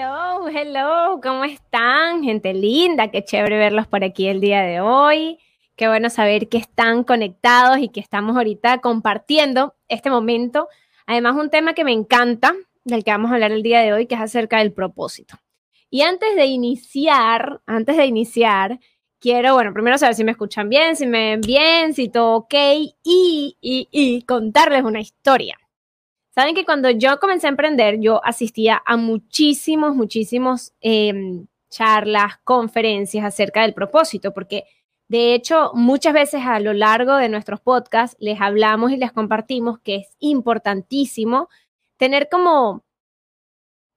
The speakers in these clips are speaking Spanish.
Hello, hello, ¿cómo están? Gente linda, qué chévere verlos por aquí el día de hoy. Qué bueno saber que están conectados y que estamos ahorita compartiendo este momento. Además, un tema que me encanta, del que vamos a hablar el día de hoy, que es acerca del propósito. Y antes de iniciar, antes de iniciar, quiero, bueno, primero saber si me escuchan bien, si me ven bien, si todo ok, y, y, y contarles una historia. Saben que cuando yo comencé a emprender, yo asistía a muchísimos, muchísimos em, charlas, conferencias acerca del propósito, porque de hecho muchas veces a lo largo de nuestros podcasts les hablamos y les compartimos que es importantísimo tener como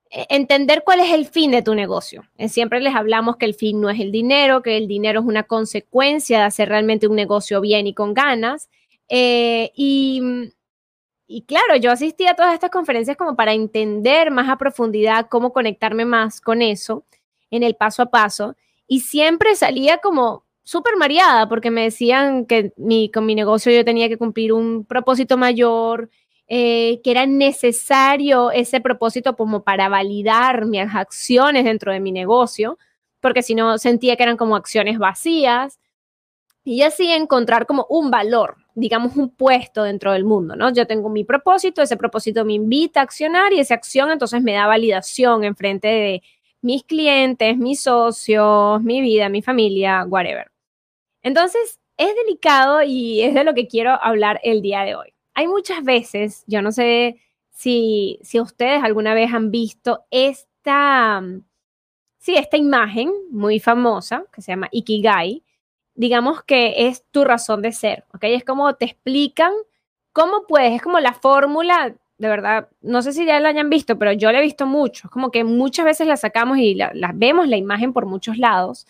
e, entender cuál es el fin de tu negocio. Eh, siempre les hablamos que el fin no es el dinero, que el dinero es una consecuencia de hacer realmente un negocio bien y con ganas. Eh, y y claro, yo asistí a todas estas conferencias como para entender más a profundidad cómo conectarme más con eso en el paso a paso. Y siempre salía como súper mareada porque me decían que con mi negocio yo tenía que cumplir un propósito mayor, eh, que era necesario ese propósito como para validar mis acciones dentro de mi negocio, porque si no sentía que eran como acciones vacías. Y así encontrar como un valor digamos, un puesto dentro del mundo, ¿no? Yo tengo mi propósito, ese propósito me invita a accionar y esa acción entonces me da validación en frente de mis clientes, mis socios, mi vida, mi familia, whatever. Entonces, es delicado y es de lo que quiero hablar el día de hoy. Hay muchas veces, yo no sé si, si ustedes alguna vez han visto esta, sí, esta imagen muy famosa que se llama Ikigai, digamos que es tu razón de ser, ¿ok? Es como te explican cómo puedes, es como la fórmula, de verdad, no sé si ya la hayan visto, pero yo la he visto mucho, es como que muchas veces la sacamos y la, vemos la imagen por muchos lados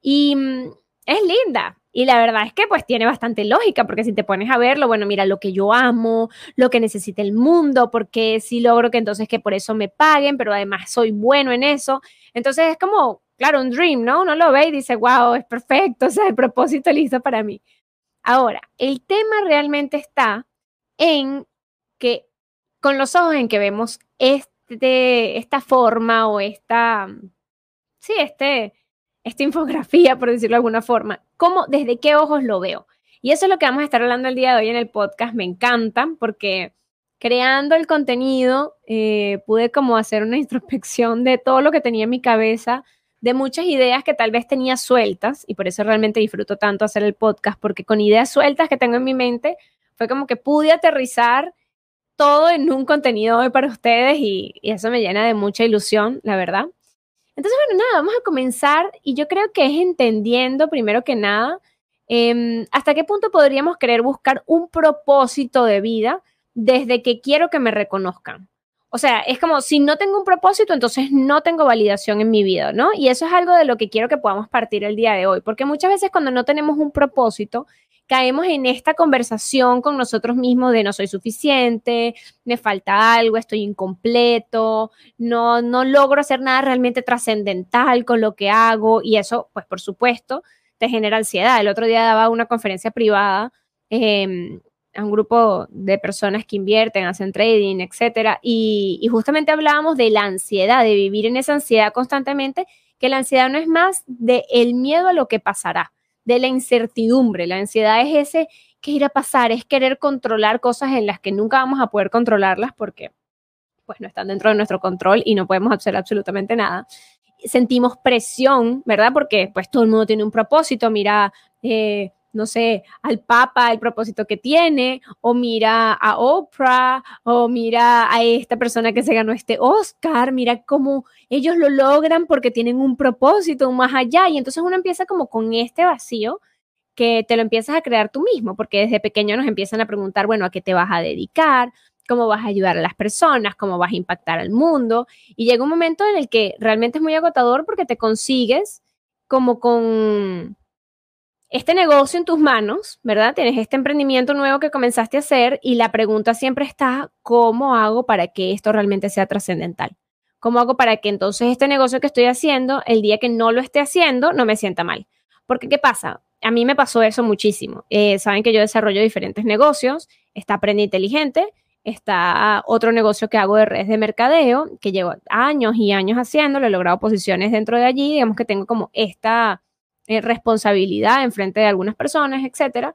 y mm, es linda. Y la verdad es que pues tiene bastante lógica, porque si te pones a verlo, bueno, mira lo que yo amo, lo que necesita el mundo, porque si logro que entonces que por eso me paguen, pero además soy bueno en eso. Entonces es como, claro, un dream, ¿no? Uno lo ve y dice, wow, es perfecto, o sea, el propósito listo para mí. Ahora, el tema realmente está en que con los ojos en que vemos este, esta forma o esta, sí, este, esta infografía, por decirlo de alguna forma, ¿cómo, desde qué ojos lo veo? Y eso es lo que vamos a estar hablando el día de hoy en el podcast. Me encanta porque creando el contenido eh, pude como hacer una introspección de todo lo que tenía en mi cabeza de muchas ideas que tal vez tenía sueltas y por eso realmente disfruto tanto hacer el podcast, porque con ideas sueltas que tengo en mi mente fue como que pude aterrizar todo en un contenido hoy para ustedes y, eso me llena de mucha ilusión, la verdad. Entonces, bueno, nada, vamos a comenzar y yo creo que es entendiendo primero que nada em, hasta qué punto podríamos querer buscar un propósito de vida desde que quiero que me reconozcan. O sea, es como si no tengo un propósito, entonces no tengo validación en mi vida, ¿no? Y eso es algo de lo que quiero que podamos partir el día de hoy, porque muchas veces cuando no tenemos un propósito, caemos en esta conversación con nosotros mismos de no soy suficiente, me falta algo, estoy incompleto, no, no logro hacer nada realmente trascendental con lo que hago y eso, pues por supuesto, te genera ansiedad. El otro día daba una conferencia privada eh, a un grupo de personas que invierten, hacen trading, etcétera, y, justamente hablábamos de la ansiedad, de vivir en esa ansiedad constantemente, que la ansiedad no es más de el miedo a lo que pasará, de la incertidumbre. La ansiedad es ese que ir a pasar, es querer controlar cosas en las que nunca vamos a poder controlarlas porque pues no están dentro de nuestro control y no podemos hacer absolutamente nada. Sentimos presión, ¿verdad? Porque pues todo el mundo tiene un propósito, mira, eh, no sé, al Papa, el propósito que tiene, o mira a Oprah, o mira a esta persona que se ganó este Oscar, mira cómo ellos lo logran porque tienen un propósito más allá. Y entonces uno empieza como con este vacío que te lo empiezas a crear tú mismo, porque desde pequeño nos empiezan a preguntar, bueno, ¿a qué te vas a dedicar? ¿Cómo vas a ayudar a las personas? ¿Cómo vas a impactar al mundo? Y llega un momento en el que realmente es muy agotador porque te consigues como con este negocio en tus manos, ¿verdad? Tienes este emprendimiento nuevo que comenzaste a hacer y la pregunta siempre está, ¿cómo hago para que esto realmente sea trascendental? ¿Cómo hago para que entonces este negocio que estoy haciendo, el día que no lo esté haciendo, no me sienta mal? Porque, ¿qué pasa? A mí me pasó eso muchísimo. Eh, saben que yo desarrollo diferentes negocios, está Aprende Inteligente, está otro negocio que hago de redes de mercadeo, que llevo años y años haciéndolo, he logrado posiciones dentro de allí, digamos que tengo como esta eh, responsabilidad en frente de algunas personas, etcétera.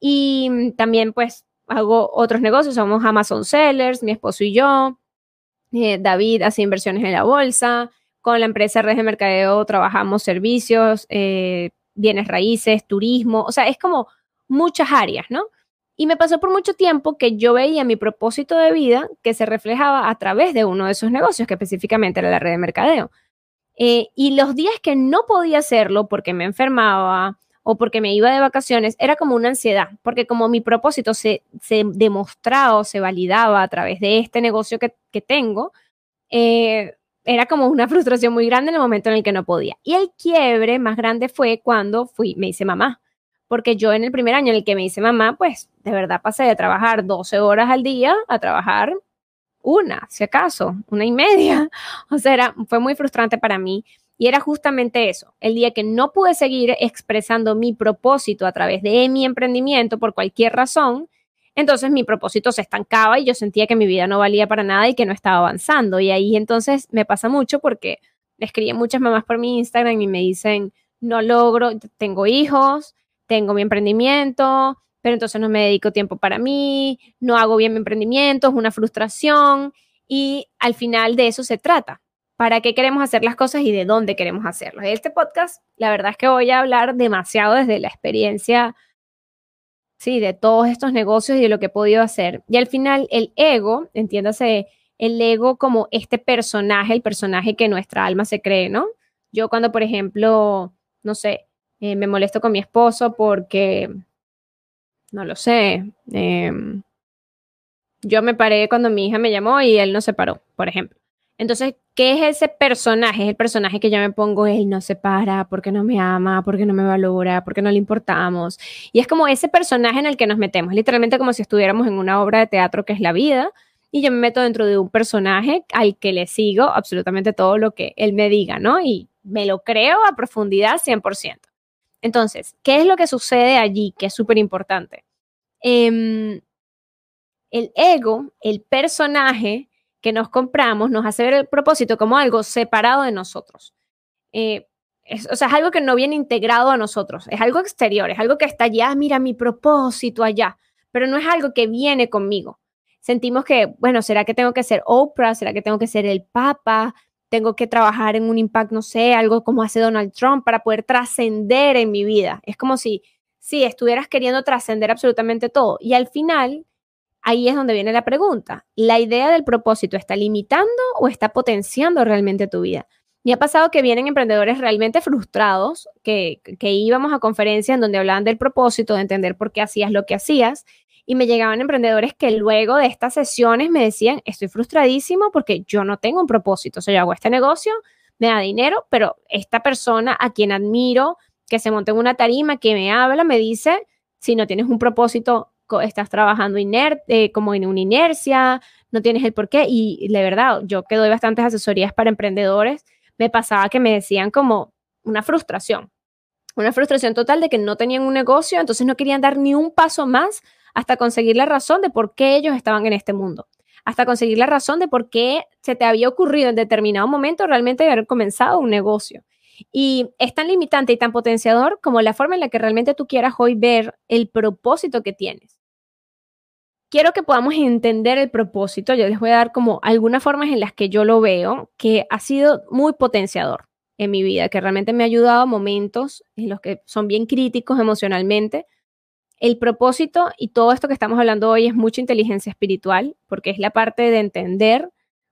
Y mm, también pues hago otros negocios, somos Amazon Sellers, mi esposo y yo. Eh, David hace inversiones en la bolsa. Con la empresa Red de Mercadeo trabajamos servicios, eh, bienes raíces, turismo, o sea, es como muchas áreas, ¿no? Y me pasó por mucho tiempo que yo veía mi propósito de vida que se reflejaba a través de uno de esos negocios, que específicamente era la red de mercadeo. Eh, y los días que no podía hacerlo porque me enfermaba o porque me iba de vacaciones, era como una ansiedad, porque como mi propósito se, se demostraba o se validaba a través de este negocio que, tengo, eh, era como una frustración muy grande en el momento en el que no podía. Y el quiebre más grande fue cuando fui, me hice mamá, porque yo en el primer año en el que me hice mamá, pues de verdad pasé de trabajar 12 horas al día a trabajar una, si acaso, una y media. O sea, era, fue muy frustrante para mí. Y era justamente eso, el día que no pude seguir expresando mi propósito a través de mi emprendimiento por cualquier razón, entonces mi propósito se estancaba y yo sentía que mi vida no valía para nada y que no estaba avanzando. Y ahí entonces me pasa mucho porque le escriben muchas mamás por mi Instagram y me dicen, no logro, tengo hijos, tengo mi emprendimiento, pero entonces no me dedico tiempo para mí, no hago bien mi emprendimiento, es una frustración y al final de eso se trata. ¿Para qué queremos hacer las cosas y de dónde queremos hacerlas? Este podcast, la verdad es que voy a hablar demasiado desde la experiencia, sí, de todos estos negocios y de lo que he podido hacer. Y al final, el ego, entiéndase, el ego como este personaje, el personaje que nuestra alma se cree, ¿no? Yo cuando, por ejemplo, no sé, eh, me molesto con mi esposo porque no lo sé. Em, yo me paré cuando mi hija me llamó y él no se paró, por ejemplo. Entonces, ¿qué es ese personaje? Es el personaje que yo me pongo, él no se para, porque no me ama, porque no me valora, porque no le importamos. Y es como ese personaje en el que nos metemos, literalmente como si estuviéramos en una obra de teatro que es la vida, y yo me meto dentro de un personaje al que le sigo absolutamente todo lo que él me diga, ¿no? Y me lo creo a profundidad 100%. Entonces, ¿qué es lo que sucede allí que es súper importante? Em, el ego, el personaje que nos compramos, nos hace ver el propósito como algo separado de nosotros. Eh, o sea, es algo que no viene integrado a nosotros, es algo exterior, es algo que está allá, mira mi propósito allá, pero no es algo que viene conmigo. Sentimos que, bueno, ¿será que tengo que ser Oprah? ¿Será que tengo que ser el Papa? Tengo que trabajar en un impacto, no sé, algo como hace Donald Trump para poder trascender en mi vida. Es como si, si estuvieras queriendo trascender absolutamente todo. Y al final, ahí es donde viene la pregunta. ¿La idea del propósito está limitando o está potenciando realmente tu vida? Me ha pasado que vienen emprendedores realmente frustrados, que, que íbamos a conferencias en donde hablaban del propósito, de entender por qué hacías lo que hacías, y me llegaban emprendedores que luego de estas sesiones me decían, estoy frustradísimo porque yo no tengo un propósito, o sea, yo hago este negocio, me da dinero, pero esta persona a quien admiro, que se monte en una tarima, que me habla, me dice, si no tienes un propósito, estás trabajando inerte, como en una inercia, no tienes el por qué. Y de verdad, yo que doy bastantes asesorías para emprendedores, me pasaba que me decían como una frustración, una frustración total de que no tenían un negocio, entonces no querían dar ni un paso más hasta conseguir la razón de por qué ellos estaban en este mundo, hasta conseguir la razón de por qué se te había ocurrido en determinado momento realmente haber comenzado un negocio. Y es tan limitante y tan potenciador como la forma en la que realmente tú quieras hoy ver el propósito que tienes. Quiero que podamos entender el propósito. Yo les voy a dar como algunas formas en las que yo lo veo que ha sido muy potenciador en mi vida, que realmente me ha ayudado a momentos en los que son bien críticos emocionalmente, el propósito y todo esto que estamos hablando hoy es mucha inteligencia espiritual, porque es la parte de entender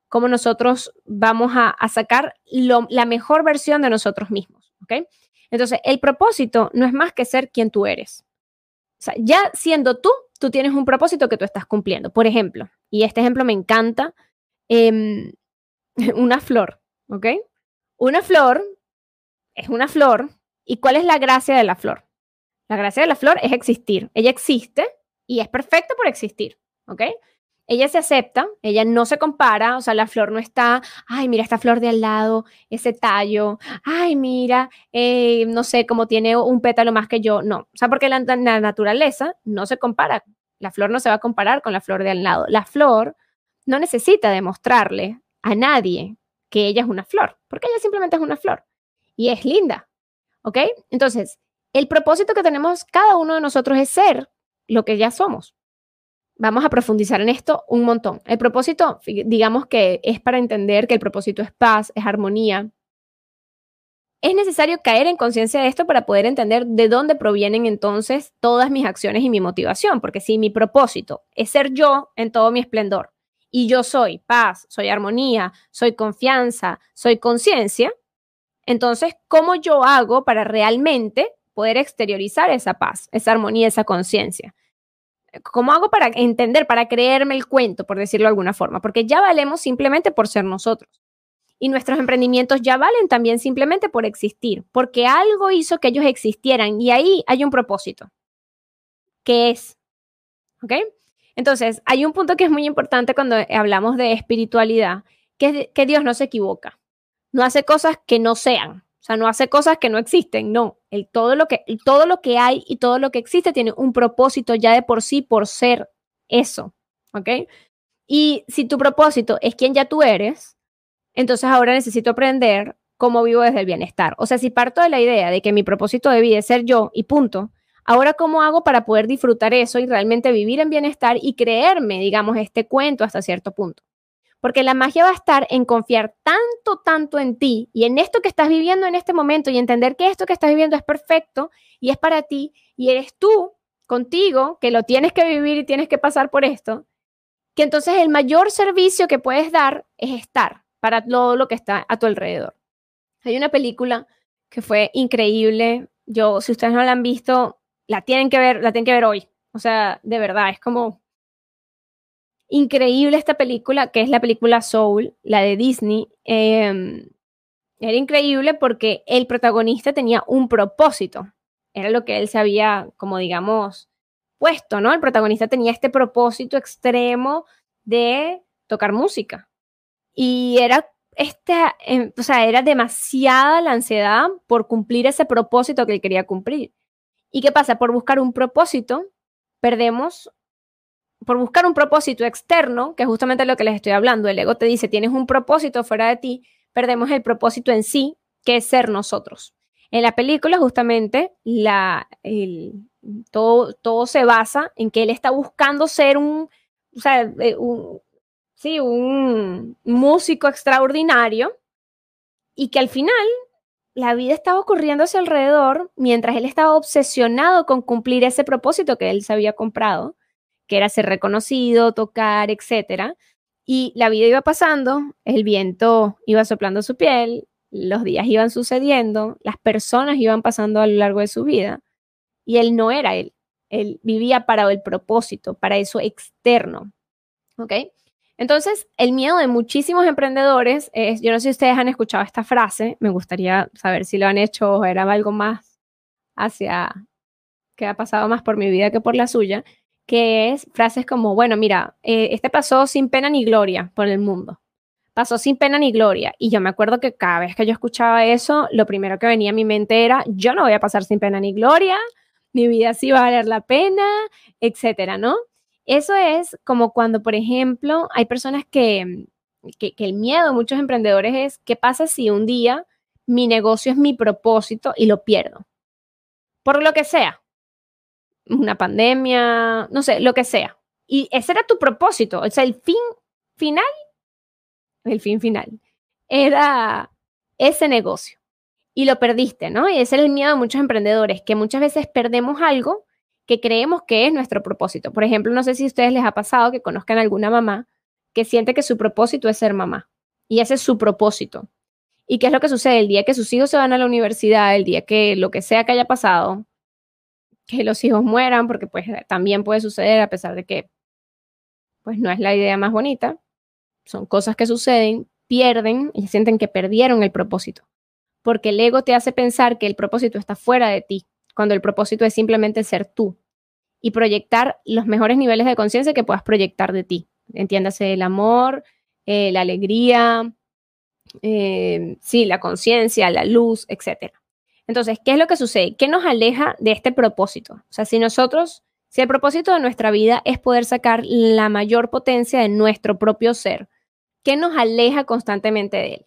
cómo nosotros vamos a, sacar la mejor versión de nosotros mismos. Entonces, el propósito no es más que ser quien tú eres. Ya siendo tú, tú tienes un propósito que tú estás cumpliendo. Por ejemplo, y este ejemplo me encanta, em, una flor, ¿ok? Una flor es una flor. ¿Y cuál es la gracia de la flor? La gracia de la flor es existir. Ella existe y es perfecta por existir, ¿ok? Ella se acepta, ella no se compara, o sea, la flor no está, ay, mira esta flor de al lado, ese tallo, ay, mira, eh, no sé, cómo tiene un pétalo más que yo, no, o sea, porque la, la naturaleza no se compara, la flor no se va a comparar con la flor de al lado, la flor no necesita demostrarle a nadie que ella es una flor, porque ella simplemente es una flor y es linda, ¿ok? Entonces, el propósito que tenemos cada uno de nosotros es ser lo que ya somos. Vamos a profundizar en esto un montón. El propósito, digamos que es para entender que el propósito es paz, es armonía. Es necesario caer en conciencia de esto para poder entender de dónde provienen entonces todas mis acciones y mi motivación, porque si mi propósito es ser yo en todo mi esplendor y yo soy paz, soy armonía, soy confianza, soy conciencia, entonces, ¿cómo yo hago para realmente poder exteriorizar esa paz, esa armonía, esa conciencia? ¿Cómo hago para entender, para creerme el cuento, por decirlo de alguna forma? Porque ya valemos simplemente por ser nosotros. Y nuestros emprendimientos ya valen también simplemente por existir, porque algo hizo que ellos existieran y ahí hay un propósito. ¿Qué es? ¿Ok? Entonces, hay un punto que es muy importante cuando hablamos de espiritualidad, que es que Dios no se equivoca. No hace cosas que no sean. O sea, no hace cosas que no existen, no. Todo, lo que, todo lo que hay y todo lo que existe tiene un propósito ya de por sí, por ser eso, ¿ok? Y si tu propósito es quien ya tú eres, entonces ahora necesito aprender cómo vivo desde el bienestar. O sea, si parto de la idea de que mi propósito de vida es ser yo y punto, ahora cómo hago para poder disfrutar eso y realmente vivir en bienestar y creerme, digamos, este cuento hasta cierto punto. Porque la magia va a estar en confiar tanto, tanto en ti y en esto que estás viviendo en este momento y entender que esto que estás viviendo es perfecto y es para ti y eres tú contigo que lo tienes que vivir y tienes que pasar por esto, que entonces el mayor servicio que puedes dar es estar para todo lo que está a tu alrededor. Hay una película que fue increíble. Yo, si ustedes no la han visto, la tienen que ver, la tienen que ver hoy. O sea, de verdad, es como increíble esta película, que es la película Soul, la de Disney. Em, era increíble porque el protagonista tenía un propósito. Era lo que él se había, como digamos, puesto, ¿no? El protagonista tenía este propósito extremo de tocar música. Y era esta, em, o sea, era demasiada la ansiedad por cumplir ese propósito que él quería cumplir. ¿Y qué pasa? Por buscar un propósito, perdemos por buscar un propósito externo, que es justamente lo que les estoy hablando, el ego te dice, tienes un propósito fuera de ti, perdemos el propósito en sí, que es ser nosotros. En la película, justamente, la, todo, todo se basa en que él está buscando ser un, o sea, eh, un, sí, un músico extraordinario y que al final la vida estaba ocurriendo a alrededor mientras él estaba obsesionado con cumplir ese propósito que él se había comprado que era ser reconocido, tocar, etc. Y la vida iba pasando, el viento iba soplando su piel, los días iban sucediendo, las personas iban pasando a lo largo de su vida y él no era él. Él vivía para el propósito, para eso externo. ¿Ok? Entonces, el miedo de muchísimos emprendedores es, yo no sé si ustedes han escuchado esta frase, me gustaría saber si lo han hecho o era algo más hacia que ha pasado más por mi vida que por la suya, que es frases como, bueno, mira, eh, este pasó sin pena ni gloria por el mundo. Pasó sin pena ni gloria. Y yo me acuerdo que cada vez que yo escuchaba eso, lo primero que venía a mi mente era, yo no voy a pasar sin pena ni gloria, mi vida sí va a valer la pena, etcétera, ¿no? Eso es como cuando, por ejemplo, hay personas que, que, que el miedo de muchos emprendedores es, ¿qué pasa si un día mi negocio es mi propósito y lo pierdo? Por lo que sea, una pandemia, no sé, lo que sea. Y ese era tu propósito, o sea, el fin final, el fin final, era ese negocio. Y lo perdiste, ¿no? Y ese es el miedo de muchos emprendedores, que muchas veces perdemos algo que creemos que es nuestro propósito. Por ejemplo, no sé si a ustedes les ha pasado que conozcan a alguna mamá que siente que su propósito es ser mamá. Y ese es su propósito. ¿Y qué es lo que sucede? El día que sus hijos se van a la universidad, el día que lo que sea que haya pasado, que los hijos mueran, porque pues también puede suceder a pesar de que pues no es la idea más bonita. Son cosas que suceden, pierden y sienten que perdieron el propósito. porque el ego te hace pensar que el propósito está fuera de ti, cuando el propósito es simplemente ser tú y proyectar los mejores niveles de conciencia que puedas proyectar de ti. Entiéndase el amor, eh, la alegría, eh, sí, la conciencia, la luz, etc. Entonces, ¿qué es lo que sucede? ¿Qué nos aleja de este propósito? O sea, si nosotros, si el propósito de nuestra vida es poder sacar la mayor potencia de nuestro propio ser, ¿qué nos aleja constantemente de él?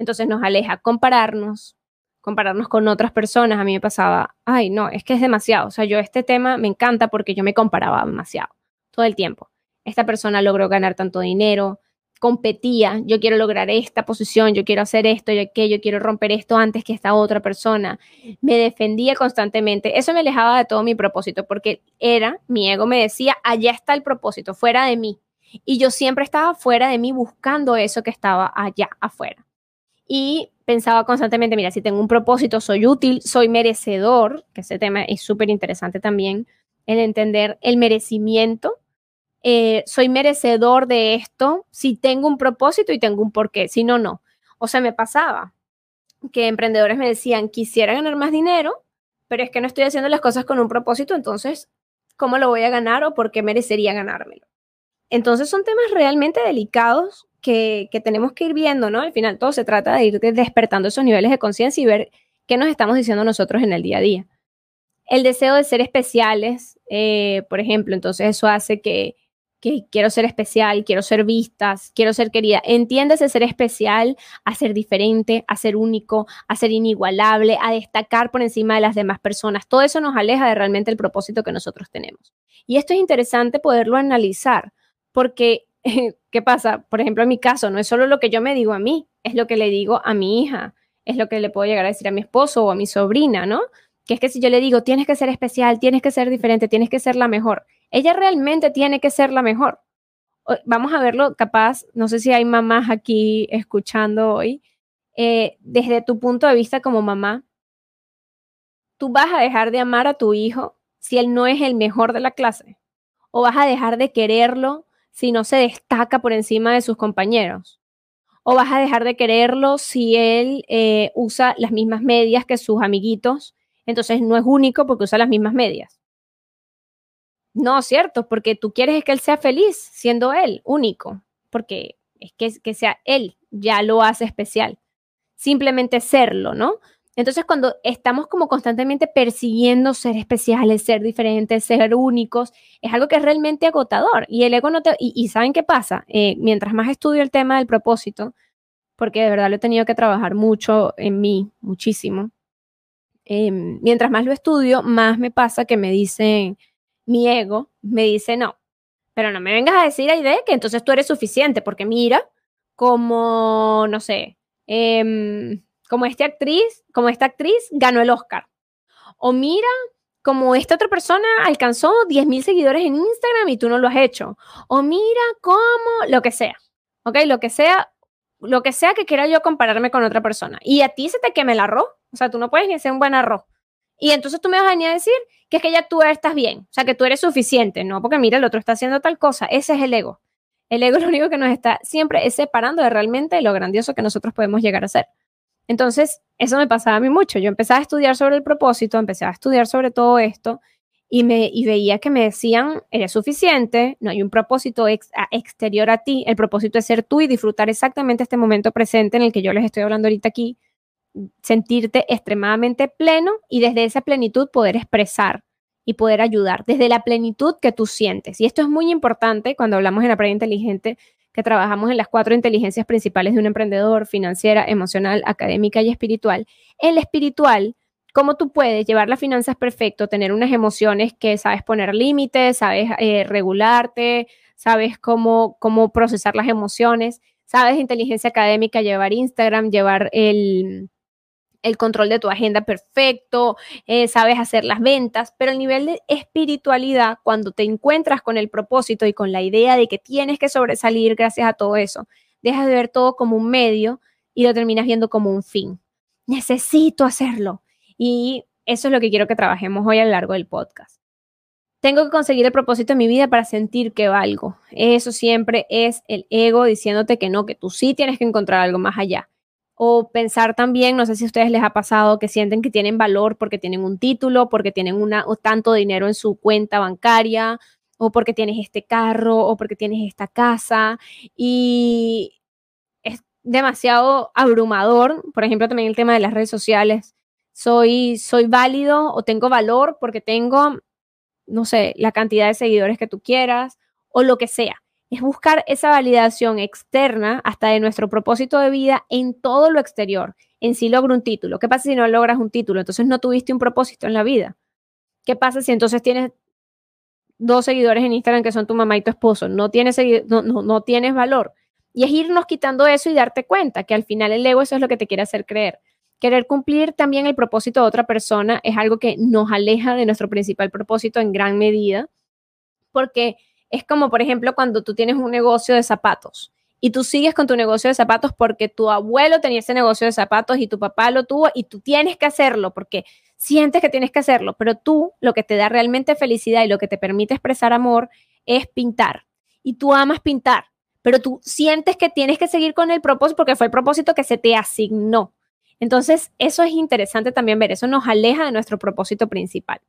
Entonces nos aleja compararnos, compararnos con otras personas. A mí me pasaba, ay, no, es que es demasiado. O sea, yo este tema me encanta porque yo me comparaba demasiado todo el tiempo. Esta persona logró ganar tanto dinero, competía, yo quiero lograr esta posición, yo quiero hacer esto y aquello, quiero romper esto antes que esta otra persona. Me defendía constantemente. Eso me alejaba de todo mi propósito porque era, mi ego me decía, allá está el propósito, fuera de mí. Y yo siempre estaba fuera de mí buscando eso que estaba allá afuera. Y pensaba constantemente, mira, si tengo un propósito, soy útil, soy merecedor, que ese tema es súper interesante también, el entender el merecimiento. Eh, soy merecedor de esto si tengo un propósito y tengo un porqué, si no, no. O sea, me pasaba que emprendedores me decían, quisiera ganar más dinero, pero es que no estoy haciendo las cosas con un propósito, entonces, ¿cómo lo voy a ganar o por qué merecería ganármelo? Entonces son temas realmente delicados que, tenemos que ir viendo, ¿no? Al final todo se trata de ir despertando esos niveles de conciencia y ver qué nos estamos diciendo nosotros en el día a día. El deseo de ser especiales, eh, por ejemplo, entonces eso hace que, que quiero ser especial, quiero ser vistas, quiero ser querida. Entiéndese ser especial, a ser diferente, a ser único, a ser inigualable, a destacar por encima de las demás personas. Todo eso nos aleja de realmente el propósito que nosotros tenemos. Y esto es interesante poderlo analizar, porque ¿qué pasa? Por ejemplo, en mi caso, no es solo lo que yo me digo a mí, es lo que le digo a mi hija, es lo que le puedo llegar a decir a mi esposo o a mi sobrina, ¿no? Que es que si yo le digo, tienes que ser especial, tienes que ser diferente, tienes que ser la mejor, ella realmente tiene que ser la mejor. Vamos a verlo capaz, no sé si hay mamás aquí escuchando hoy, eh, desde tu punto de vista como mamá, tú vas a dejar de amar a tu hijo si él no es el mejor de la clase, o vas a dejar de quererlo si no se destaca por encima de sus compañeros? ¿O vas a dejar de quererlo si él eh, usa las mismas medias que sus amiguitos? Entonces no es único porque usa las mismas medias. No, cierto, porque tú quieres que él sea feliz siendo él, único, porque es que, que sea él, ya lo hace especial. Simplemente serlo, ¿no? Entonces, cuando estamos como constantemente persiguiendo ser especiales, ser diferentes, ser únicos, es algo que es realmente agotador. Y el ego no te... Y, ¿saben qué pasa? Eh, mientras más estudio el tema del propósito, porque de verdad lo he tenido que trabajar mucho en mí, muchísimo. Em, mientras más lo estudio, más me pasa que me dicen, mi ego me dice, no, pero no me vengas a decir, Aide, que entonces tú eres suficiente, porque mira, como, no sé, eh, como esta actriz, como esta actriz ganó el Oscar. O mira, como esta otra persona alcanzó 10.000 seguidores en Instagram y tú no lo has hecho. O mira cómo, lo que sea. ¿Ok? Lo que sea, lo que sea que quiera yo compararme con otra persona. Y a ti se te queme el arroz. O sea, tú no puedes ni hacer un buen arroz. Y entonces tú me vas a venir a decir que es que ya tú estás bien. O sea, que tú eres suficiente. No, porque mira, el otro está haciendo tal cosa. Ese es el ego. El ego es lo único que nos está siempre es separando de realmente lo grandioso que nosotros podemos llegar a ser. Entonces, eso me pasaba a mí mucho. Yo empezaba a estudiar sobre el propósito, empecé a estudiar sobre todo esto y, me, veía que me decían, eres suficiente, no hay un propósito exterior a ti, el propósito es ser tú y disfrutar exactamente este momento presente en el que yo les estoy hablando ahorita aquí, sentirte extremadamente pleno y desde esa plenitud poder expresar y poder ayudar, desde la plenitud que tú sientes. Y esto es muy importante cuando hablamos en Aprende Inteligente, que trabajamos en las cuatro inteligencias principales de un emprendedor, financiera, emocional, académica y espiritual. En la espiritual, cómo tú puedes llevar las finanzas perfecto, tener unas emociones que sabes poner límites, sabes eh, regularte, sabes cómo, cómo procesar las emociones, sabes inteligencia académica, llevar Instagram, llevar el, el control de tu agenda perfecto, eh, sabes hacer las ventas, pero el nivel de espiritualidad, cuando te encuentras con el propósito y con la idea de que tienes que sobresalir gracias a todo eso, dejas de ver todo como un medio y lo terminas viendo como un fin. Necesito hacerlo. Y eso es lo que quiero que trabajemos hoy a lo largo del podcast. Tengo que conseguir el propósito en mi vida para sentir que valgo. Eso siempre es el ego diciéndote que no, que tú sí tienes que encontrar algo más allá O pensar también, no sé si a ustedes les ha pasado que sienten que tienen valor porque tienen un título, porque tienen una, o tanto dinero en su cuenta bancaria, o porque tienes este carro, o porque tienes esta casa. Y es demasiado abrumador. Por ejemplo, también el tema de las redes sociales. Soy, soy válido o tengo valor porque tengo, no sé, la cantidad de seguidores que tú quieras o lo que sea es buscar esa validación externa hasta de nuestro propósito de vida en todo lo exterior. En si logro un título. ¿Qué pasa si no logras un título? Entonces no tuviste un propósito en la vida. ¿Qué pasa si entonces tienes dos seguidores en Instagram que son tu mamá y tu esposo? No tienes, no, no, tienes valor. Y es irnos quitando eso y darte cuenta que al final el ego eso es lo que te quiere hacer creer. Querer cumplir también el propósito de otra persona es algo que nos aleja de nuestro principal propósito en gran medida, porque es como, por ejemplo, cuando tú tienes un negocio de zapatos y tú sigues con tu negocio de zapatos porque tu abuelo tenía ese negocio de zapatos y tu papá lo tuvo y tú tienes que hacerlo porque sientes que tienes que hacerlo, pero tú lo que te da realmente felicidad y lo que te permite expresar amor es pintar. Y tú amas pintar, pero tú sientes que tienes que seguir con el propósito porque fue el propósito que se te asignó. Entonces, eso es interesante también ver, eso nos aleja de nuestro propósito principal.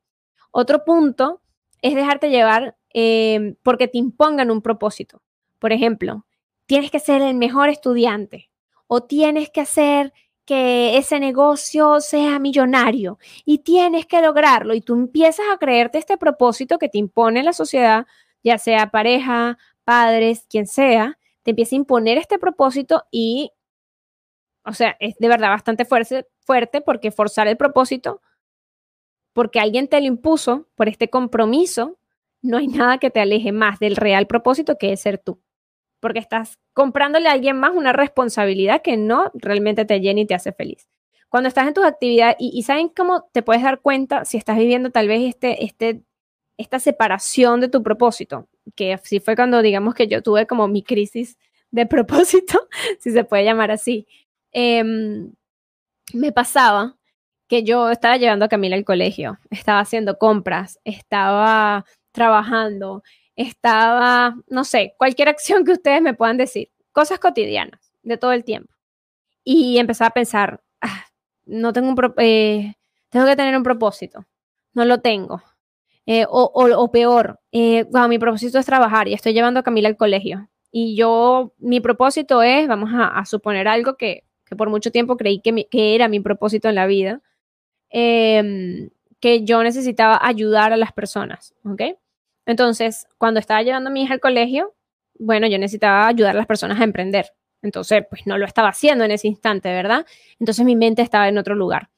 Otro punto es dejarte llevar eh, porque te impongan un propósito. Por ejemplo, tienes que ser el mejor estudiante o tienes que hacer que ese negocio sea millonario y tienes que lograrlo y tú empiezas a creerte este propósito que te impone la sociedad, ya sea pareja, padres, quien sea, te empieza a imponer este propósito y, o sea, es de verdad bastante fuerte, fuerte porque forzar el propósito, porque alguien te lo impuso por este compromiso, no hay nada que te aleje más del real propósito que es ser tú. Porque estás comprándole a alguien más una responsabilidad que no realmente te llena y te hace feliz. Cuando estás en tus actividades, y, saben cómo te puedes dar cuenta si estás viviendo tal vez este, este, esta separación de tu propósito, que así fue cuando digamos que yo tuve como mi crisis de propósito, si se puede llamar así. Em, me pasaba que yo estaba llevando a Camila al colegio, estaba haciendo compras, estaba trabajando, estaba, no sé, cualquier acción que ustedes me puedan decir, cosas cotidianas de todo el tiempo. Y empezaba a pensar, ah, no tengo un, eh, tengo que tener un propósito, no lo tengo. Eh, o, peor, eh, mi propósito es trabajar y estoy llevando a Camila al colegio. Y yo, mi propósito es, vamos a, suponer algo que, que, por mucho tiempo creí que, era mi propósito en la vida, em, que yo necesitaba ayudar a las personas, ¿ok? Entonces, cuando estaba llevando a mi hija al colegio, bueno, yo necesitaba ayudar a las personas a emprender. Entonces, pues no lo estaba haciendo en ese instante, ¿verdad? Entonces mi mente estaba en otro lugar.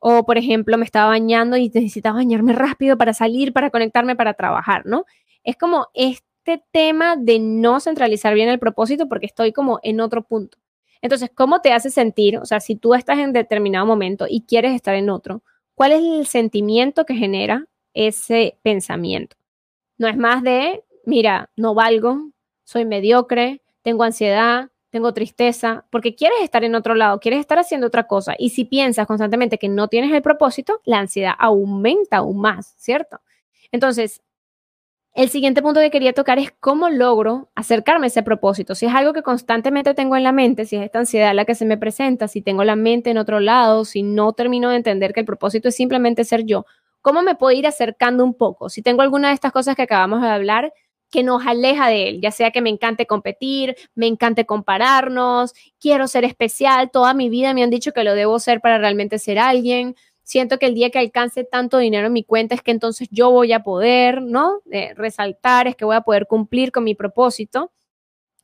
O, por ejemplo, me estaba bañando y necesitaba bañarme rápido para salir, para conectarme, para trabajar, ¿no? Es como este tema de no centralizar bien el propósito porque estoy como en otro punto. Entonces, ¿cómo te hace sentir? O sea, si tú estás en determinado momento y quieres estar en otro, ¿cuál es el sentimiento que genera ese pensamiento? No es más de, mira, no valgo, soy mediocre, tengo ansiedad, tengo tristeza, porque quieres estar en otro lado, quieres estar haciendo otra cosa. Y si piensas constantemente que no tienes el propósito, la ansiedad aumenta aún más, ¿cierto? Entonces, el siguiente punto que quería tocar es cómo logro acercarme a ese propósito. Si es algo que constantemente tengo en la mente, si es esta ansiedad la que se me presenta, si tengo la mente en otro lado, si no termino de entender que el propósito es simplemente ser yo, ¿Cómo me puedo ir acercando un poco? Si tengo alguna de estas cosas que acabamos de hablar que nos aleja de él, ya sea que me encante competir, me encante compararnos, quiero ser especial, toda mi vida me han dicho que lo debo ser para realmente ser alguien, siento que el día que alcance tanto dinero en mi cuenta es que entonces yo voy a poder, ¿no? resaltar, es que voy a poder cumplir con mi propósito.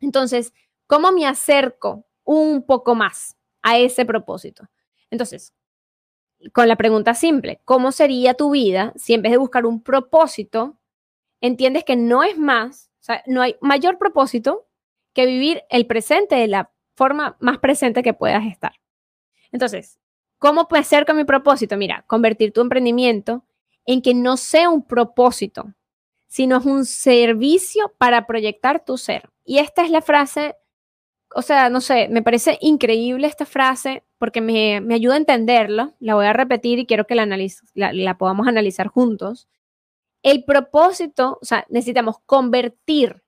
Entonces, ¿cómo me acerco un poco más a ese propósito? Entonces, con la pregunta simple, ¿cómo sería tu vida si en vez de buscar un propósito, entiendes que no es más, o sea, no hay mayor propósito que vivir el presente de la forma más presente que puedas estar? Entonces, ¿cómo puede ser con mi propósito? Mira, convertir tu emprendimiento en que no sea un propósito, sino es un servicio para proyectar tu ser. Y esta es la frase o sea, no sé, me parece increíble esta frase porque me, ayuda a entenderla. La voy a repetir y quiero que la, la, podamos analizar juntos. El propósito, o sea, necesitamos convertir,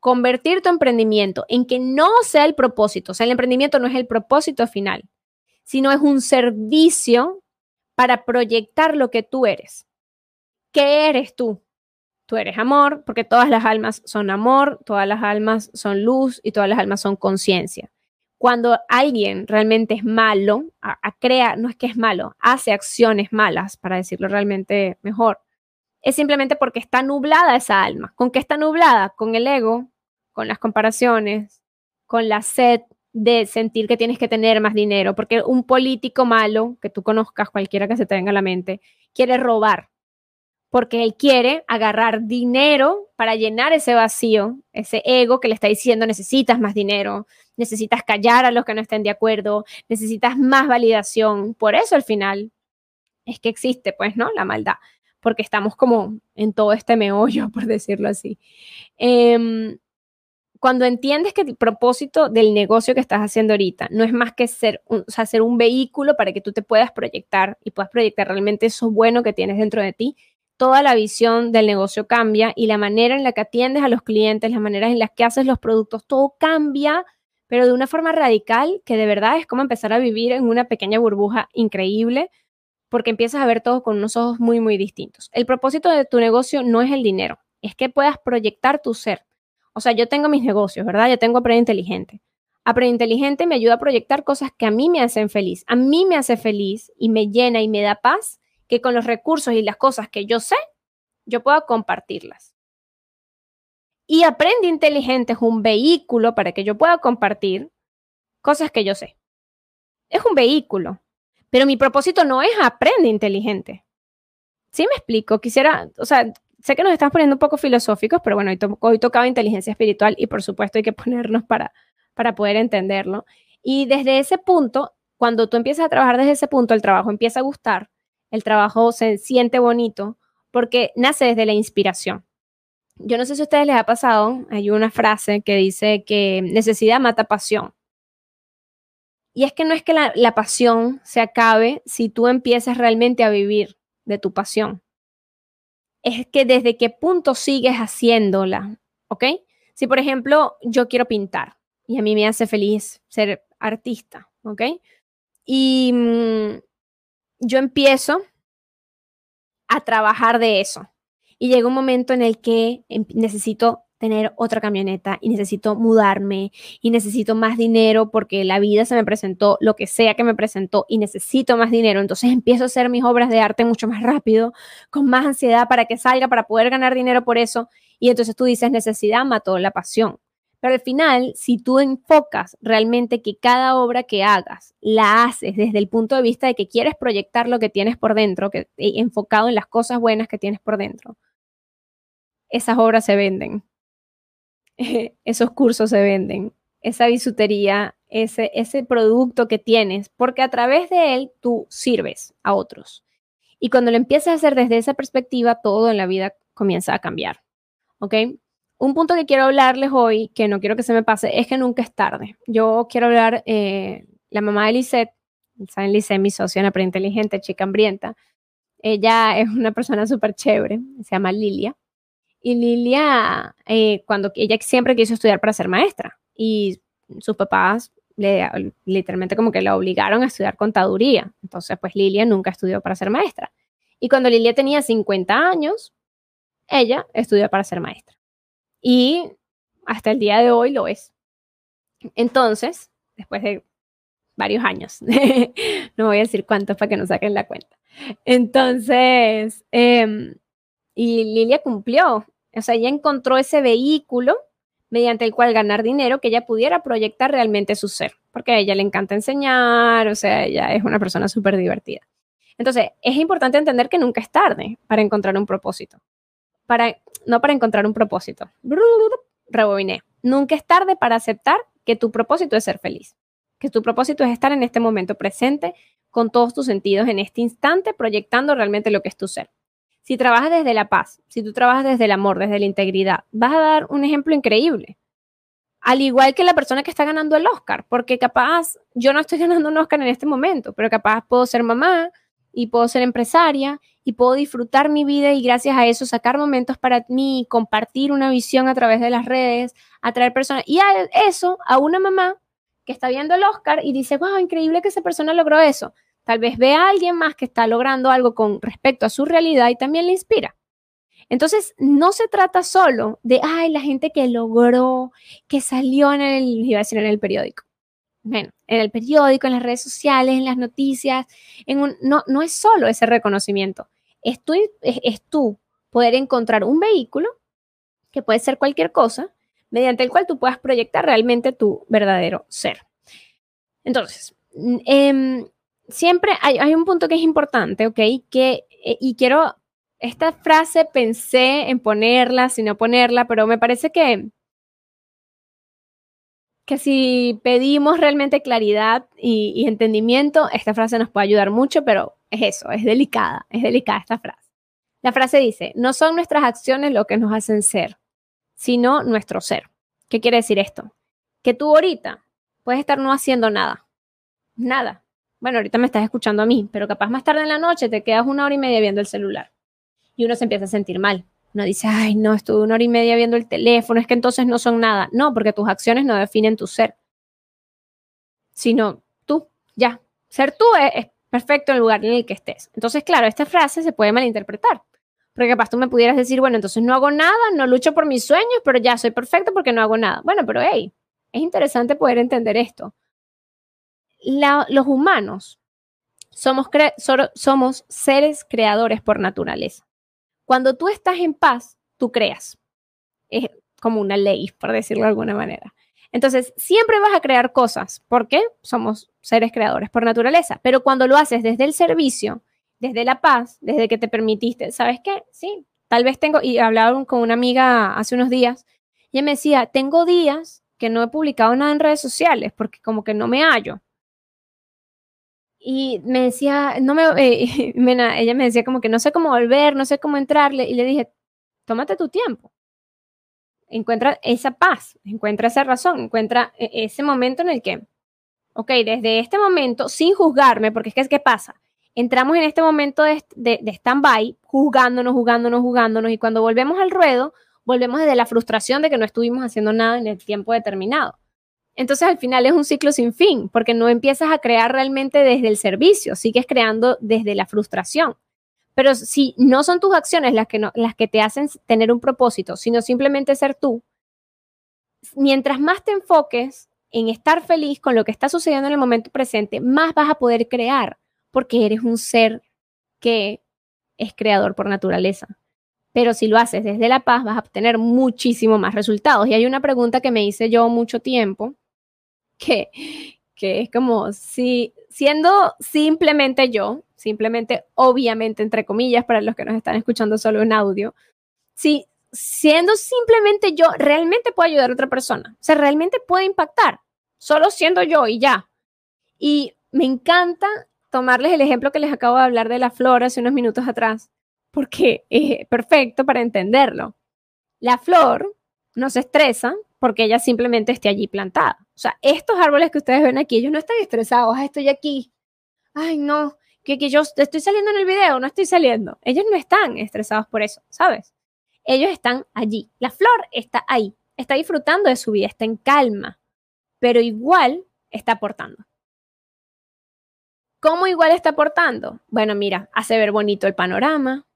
convertir tu emprendimiento en que no sea el propósito. O sea, el emprendimiento no es el propósito final. Sino es un servicio para proyectar lo que tú eres. ¿Qué eres tú? Tú eres amor, porque todas las almas son amor, todas las almas son luz y todas las almas son conciencia. Cuando alguien realmente es malo, crea, no es que es malo, hace acciones malas, para decirlo realmente mejor, es simplemente porque está nublada esa alma. ¿Con qué está nublada? Con el ego, con las comparaciones, con la sed de sentir que tienes que tener más dinero, porque un político malo, que tú conozcas, cualquiera que se te venga a la mente, quiere robar, porque él quiere agarrar dinero para llenar ese vacío, ese ego que le está diciendo necesitas más dinero, necesitas callar a los que no estén de acuerdo, necesitas más validación. Por eso al final es que existe, pues, ¿no? La maldad, porque estamos como en todo este meollo, por decirlo así. Eh, cuando entiendes que el propósito del negocio que estás haciendo ahorita no es más que ser un, un vehículo para que tú te puedas proyectar y puedas proyectar realmente eso bueno que tienes dentro de ti, toda la visión del negocio cambia y la manera en la que atiendes a los clientes, las maneras en las que haces los productos, todo cambia, pero de una forma radical que de verdad es como empezar a vivir en una pequeña burbuja increíble porque empiezas a ver todo con unos ojos muy, muy distintos. El propósito de tu negocio no es el dinero, es que puedas proyectar tu ser o sea, yo tengo mis negocios, ¿verdad? Yo tengo Aprende Inteligente. Aprende Inteligente me ayuda a proyectar cosas que a mí me hacen feliz. A mí me hace feliz y me llena y me da paz que con los recursos y las cosas que yo sé, yo pueda compartirlas. Y Aprende Inteligente es un vehículo para que yo pueda compartir cosas que yo sé. Es un vehículo, pero mi propósito no es Aprende Inteligente. ¿Sí me explico? Quisiera, o sea, sé que nos estamos poniendo un poco filosóficos, pero bueno, hoy, tocaba inteligencia espiritual y por supuesto hay que ponernos para, para poder entenderlo. Y desde ese punto, cuando tú empiezas a trabajar desde ese punto, el trabajo empieza a gustar, el trabajo se siente bonito porque nace desde la inspiración. Yo no sé si a ustedes les ha pasado, hay una frase que dice que necesidad mata pasión. Y es que no es que la, la pasión se acabe si tú empiezas realmente a vivir de tu pasión es que desde qué punto sigues haciéndola, ¿ok? Si, por ejemplo, yo quiero pintar y a mí me hace feliz ser artista, ¿ok? Y mm, yo empiezo a trabajar de eso. Y llega un momento en el que em, necesito tener otra camioneta y necesito mudarme y necesito más dinero porque la vida se me presentó, lo que sea que me presentó y necesito más dinero. Entonces empiezo a hacer mis obras de arte mucho más rápido, con más ansiedad para que salga, para poder ganar dinero por eso. Y entonces tú dices, necesidad mató la pasión. Pero al final, si tú enfocas realmente que cada obra que hagas la haces desde el punto de vista de que quieres proyectar lo que tienes por dentro, que eh, enfocado en las cosas buenas que tienes por dentro, esas obras se venden esos cursos se venden, esa bisutería, ese, ese producto que tienes, porque a través de él tú sirves a otros. Y cuando lo empiezas a hacer desde esa perspectiva, todo en la vida comienza a cambiar. ¿Ok? Un punto que quiero hablarles hoy, que no quiero que se me pase, es que nunca es tarde. Yo quiero hablar, eh, la mamá de Lisette, saben Lisette, mi socia, una preinteligente, chica hambrienta, ella es una persona súper chévere, se llama Lilia. Y Lilia, eh, cuando ella siempre quiso estudiar para ser maestra y sus papás le, literalmente como que la obligaron a estudiar contaduría. Entonces, pues Lilia nunca estudió para ser maestra. Y cuando Lilia tenía 50 años, ella estudió para ser maestra. Y hasta el día de hoy lo es. Entonces, después de varios años, no voy a decir cuántos para que no saquen la cuenta. Entonces, em, y Lilia cumplió o sea, ella encontró ese vehículo mediante el cual ganar dinero que ella pudiera proyectar realmente su ser, porque a ella le encanta enseñar, o sea, ella es una persona súper divertida. Entonces, es importante entender que nunca es tarde para encontrar un propósito. Para, no para encontrar un propósito. Rebobiné. Nunca es tarde para aceptar que tu propósito es ser feliz, que tu propósito es estar en este momento presente con todos tus sentidos en este instante, proyectando realmente lo que es tu ser. Si trabajas desde la paz, si tú trabajas desde el amor, desde la integridad, vas a dar un ejemplo increíble. Al igual que la persona que está ganando el Oscar, porque capaz yo no estoy ganando un Oscar en este momento, pero capaz puedo ser mamá y puedo ser empresaria y puedo disfrutar mi vida y gracias a eso sacar momentos para mí, compartir una visión a través de las redes, atraer personas. Y a eso, a una mamá que está viendo el Oscar y dice, wow, increíble que esa persona logró eso. Tal vez ve a alguien más que está logrando algo con respecto a su realidad y también le inspira. Entonces, no se trata solo de, ay, la gente que logró, que salió en el, en el periódico. Bueno, en el periódico, en las redes sociales, en las noticias, en un, no, no es solo ese reconocimiento. Es tú, es tú poder encontrar un vehículo, que puede ser cualquier cosa, mediante el cual tú puedas proyectar realmente tu verdadero ser. Entonces, eh, siempre hay, un punto que es importante, ¿ok? Que, eh, y quiero, esta frase pensé en ponerla, si no ponerla, pero me parece que, que si pedimos realmente claridad y, y entendimiento, esta frase nos puede ayudar mucho, pero es eso, es delicada, es delicada esta frase. La frase dice, no son nuestras acciones lo que nos hacen ser, sino nuestro ser. ¿Qué quiere decir esto? Que tú ahorita puedes estar no haciendo nada, nada, bueno, ahorita me estás escuchando a mí, pero capaz más tarde en la noche te quedas una hora y media viendo el celular y uno se empieza a sentir mal. Uno dice, ay, no, estuve una hora y media viendo el teléfono, es que entonces no son nada. No, porque tus acciones no definen tu ser, sino tú, ya. Ser tú es, perfecto en el lugar en el que estés. Entonces, claro, esta frase se puede malinterpretar. Porque capaz tú me pudieras decir, bueno, entonces no hago nada, no lucho por mis sueños, pero ya soy perfecto porque no hago nada. Bueno, pero hey, es interesante poder entender esto los humanos somos, somos seres creadores por naturaleza. Cuando tú estás en paz, tú creas. Es como una ley, por decirlo de alguna manera. Entonces, siempre vas a crear cosas. porque Somos seres creadores por naturaleza. Pero cuando lo haces desde el servicio, desde la paz, desde que te permitiste, ¿sabes qué? Sí, tal vez tengo, y hablaba con una amiga hace unos días, y ella me decía, tengo días que no he publicado nada en redes sociales porque como que no me hallo y me decía, no me, eh, ella me decía como que no sé cómo volver, no sé cómo entrarle, y le dije, tómate tu tiempo, encuentra esa paz, encuentra esa razón, encuentra e, ese momento en el que, ok, desde este momento, sin juzgarme, porque es que que pasa, entramos en este momento de, de, de stand-by, juzgándonos, juzgándonos, juzgándonos, y cuando volvemos al ruedo, volvemos desde la frustración de que no estuvimos haciendo nada en el tiempo determinado. Entonces al final es un ciclo sin fin, porque no empiezas a crear realmente desde el servicio, sigues creando desde la frustración. Pero si no son tus acciones las que, te hacen tener un propósito, sino simplemente ser tú, mientras más te enfoques en estar feliz con lo que está sucediendo en el momento presente, más vas a poder crear, porque eres un ser que es creador por naturaleza. Pero si lo haces desde la paz, vas a obtener muchísimo más resultados. Y hay una pregunta que me hice yo mucho tiempo, que, es como si siendo simplemente yo, simplemente obviamente entre comillas para los que nos están escuchando solo en audio, si siendo simplemente yo realmente puedo ayudar a otra persona, o sea, realmente puede impactar, solo siendo yo y ya. Y me encanta tomarles el ejemplo que les acabo de hablar de la flor hace unos minutos atrás, porque es perfecto para entenderlo. La flor no se estresa porque ella simplemente esté allí plantada. O sea, estos árboles que ustedes ven aquí, ellos no están estresados, estoy aquí. Ay, no, que, que yo estoy saliendo en el video, no estoy saliendo. Ellos no están estresados por eso, ¿sabes? Ellos están allí. La flor está ahí, está disfrutando de su vida, está en calma, pero igual está aportando. ¿Cómo igual está aportando? Bueno, mira, hace ver bonito el panorama.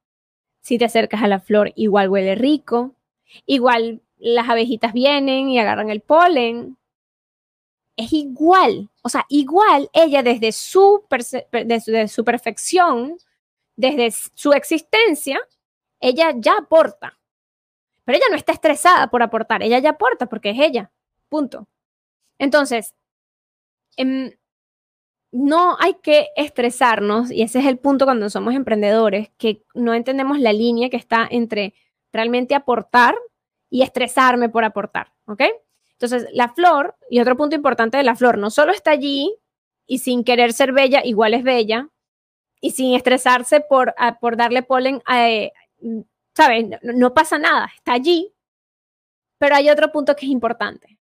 Si te acercas a la flor, igual huele rico. Igual las abejitas vienen y agarran el polen. Es igual, o sea, igual ella desde su, desde su perfección, desde su existencia, ella ya aporta. Pero ella no está estresada por aportar, ella ya aporta porque es ella, punto. Entonces, em, no hay que estresarnos, y ese es el punto cuando somos emprendedores, que no entendemos la línea que está entre realmente aportar y estresarme por aportar, ¿ok? Entonces, la flor, y otro punto importante de la flor, no solo está allí y sin querer ser bella, igual es bella, y sin estresarse por, por darle polen, eh, ¿sabes? No, no pasa nada, está allí, pero hay otro punto que es importante,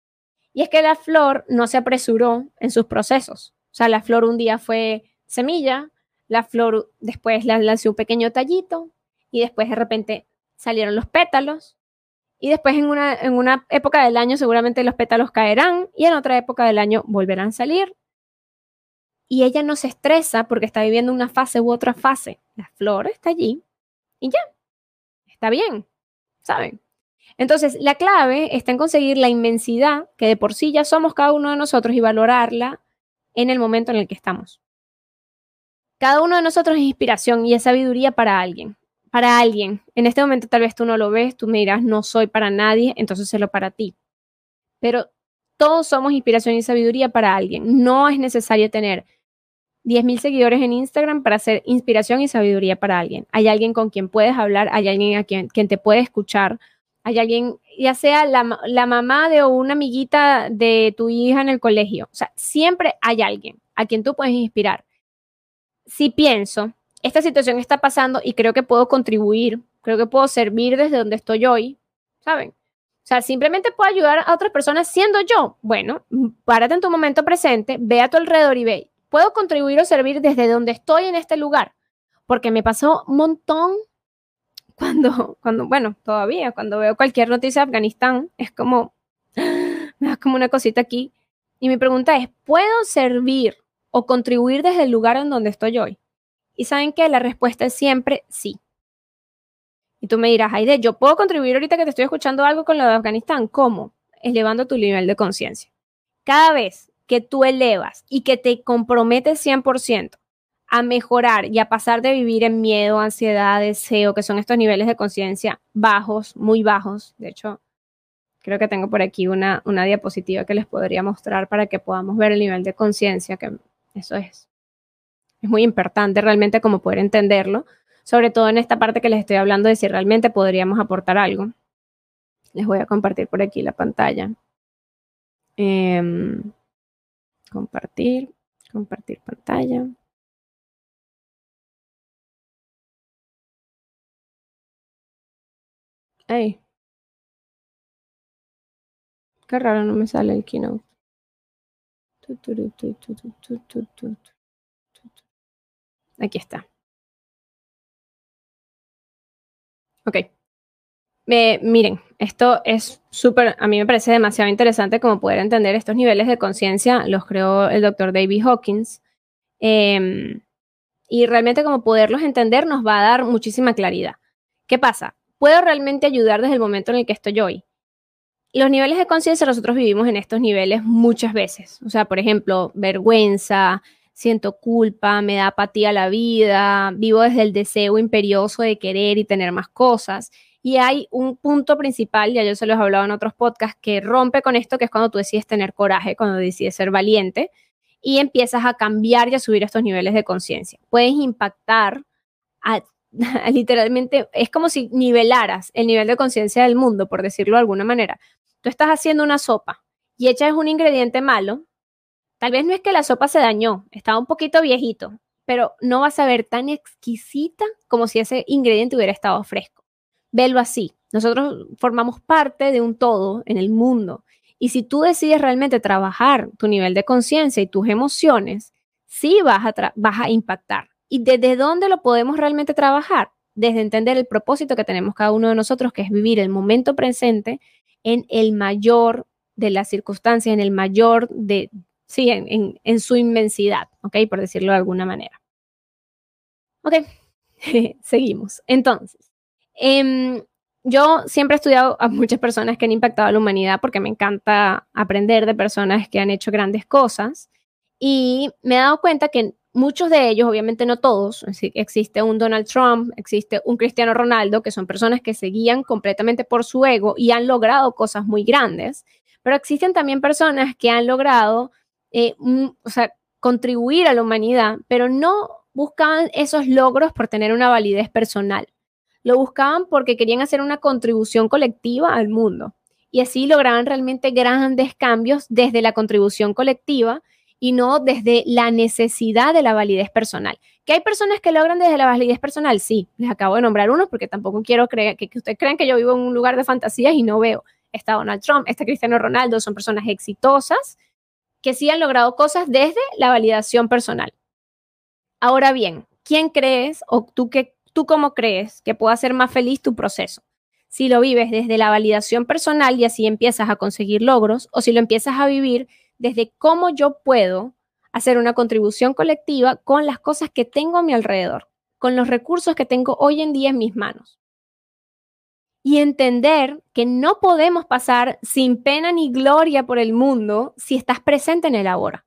y es que la flor no se apresuró en sus procesos. O sea, la flor un día fue semilla, la flor después la lanzó un pequeño tallito, y después de repente salieron los pétalos, y después en una, en una época del año seguramente los pétalos caerán y en otra época del año volverán a salir. Y ella no se estresa porque está viviendo una fase u otra fase. La flor está allí y ya, está bien, ¿saben? Entonces, la clave está en conseguir la inmensidad que de por sí ya somos cada uno de nosotros y valorarla en el momento en el que estamos. Cada uno de nosotros es inspiración y es sabiduría para alguien. Para alguien. En este momento tal vez tú no lo ves, tú me dirás, no soy para nadie, entonces lo para ti. Pero todos somos inspiración y sabiduría para alguien. No es necesario tener 10.000 seguidores en Instagram para ser inspiración y sabiduría para alguien. Hay alguien con quien puedes hablar, hay alguien a quien, quien te puede escuchar, hay alguien, ya sea la, la, mamá de una amiguita de tu hija en el colegio. O sea, siempre hay alguien a quien tú puedes inspirar. Si pienso, esta situación está pasando y creo que puedo contribuir, creo que puedo servir desde donde estoy hoy, ¿saben? O sea, simplemente puedo ayudar a otras personas siendo yo. Bueno, párate en tu momento presente, ve a tu alrededor y ve, puedo contribuir o servir desde donde estoy en este lugar. Porque me pasó un montón cuando, cuando, bueno, todavía, cuando veo cualquier noticia de Afganistán, es como, me da como una cosita aquí. Y mi pregunta es, ¿puedo servir o contribuir desde el lugar en donde estoy hoy? Y saben que la respuesta es siempre sí. Y tú me dirás, Aide, yo puedo contribuir ahorita que te estoy escuchando algo con lo de Afganistán. ¿Cómo? Elevando tu nivel de conciencia. Cada vez que tú elevas y que te comprometes 100% a mejorar y a pasar de vivir en miedo, ansiedad, deseo, que son estos niveles de conciencia bajos, muy bajos. De hecho, creo que tengo por aquí una, una diapositiva que les podría mostrar para que podamos ver el nivel de conciencia, que eso es, es muy importante realmente como poder entenderlo, sobre todo en esta parte que les estoy hablando de si realmente podríamos aportar algo. Les voy a compartir por aquí la pantalla. Eh, Compartir, compartir pantalla. Ay. Qué raro, no me sale el keynote. Aquí está. Ok miren, esto es súper, a mí me parece demasiado interesante como poder entender estos niveles de conciencia, los creó el doctor David Hawkins, em, y realmente como poderlos entender nos va a dar muchísima claridad. ¿Qué pasa? ¿Puedo realmente ayudar desde el momento en el que estoy hoy? Los niveles de conciencia nosotros vivimos en estos niveles muchas veces. O sea, por ejemplo, vergüenza, siento culpa, me da apatía la vida, vivo desde el deseo imperioso de querer y tener más cosas. Y hay un punto principal, ya yo se los he hablado en otros podcasts, que rompe con esto, que es cuando tú decides tener coraje, cuando decides ser valiente y empiezas a cambiar y a subir estos niveles de conciencia. Puedes impactar literalmente, es como si nivelaras el nivel de conciencia del mundo, por decirlo de alguna manera. Tú estás haciendo una sopa y echas un ingrediente malo. Tal vez no es que la sopa se dañó, estaba un poquito viejito, pero no vas a ver tan exquisita como si ese ingrediente hubiera estado fresco. Velo así. Nosotros formamos parte de un todo en el mundo. Y si tú decides realmente trabajar tu nivel de conciencia y tus emociones, sí vas a, vas a impactar. ¿Y desde dónde lo podemos realmente trabajar? Desde entender el propósito que tenemos cada uno de nosotros, que es vivir el momento presente en el mayor de las circunstancias, en el mayor de, sí, en, en su inmensidad, ¿ok? Por decirlo de alguna manera. Ok, seguimos. Entonces, Em, yo siempre he estudiado a muchas personas que han impactado a la humanidad porque me encanta aprender de personas que han hecho grandes cosas y me he dado cuenta que muchos de ellos, obviamente no todos, existe un Donald Trump, existe un Cristiano Ronaldo, que son personas que se guían completamente por su ego y han logrado cosas muy grandes, pero existen también personas que han logrado, eh, o sea, contribuir a la humanidad, pero no buscaban esos logros por tener una validez personal lo buscaban porque querían hacer una contribución colectiva al mundo. Y así lograban realmente grandes cambios desde la contribución colectiva y no desde la necesidad de la validez personal. ¿Que hay personas que logran desde la validez personal? Sí, les acabo de nombrar uno porque tampoco quiero que, que ustedes crean que yo vivo en un lugar de fantasías y no veo. Está Donald Trump, está Cristiano Ronaldo, son personas exitosas que sí han logrado cosas desde la validación personal. Ahora bien, ¿quién crees o tú qué ¿Tú cómo crees que pueda hacer más feliz tu proceso? si lo vives desde la validación personal y así empiezas a conseguir logros, o si lo empiezas a vivir desde cómo yo puedo hacer una contribución colectiva con las cosas que tengo a mi alrededor, con los recursos que tengo hoy en día en mis manos. Y entender que no podemos pasar sin pena ni gloria por el mundo si estás presente en el ahora.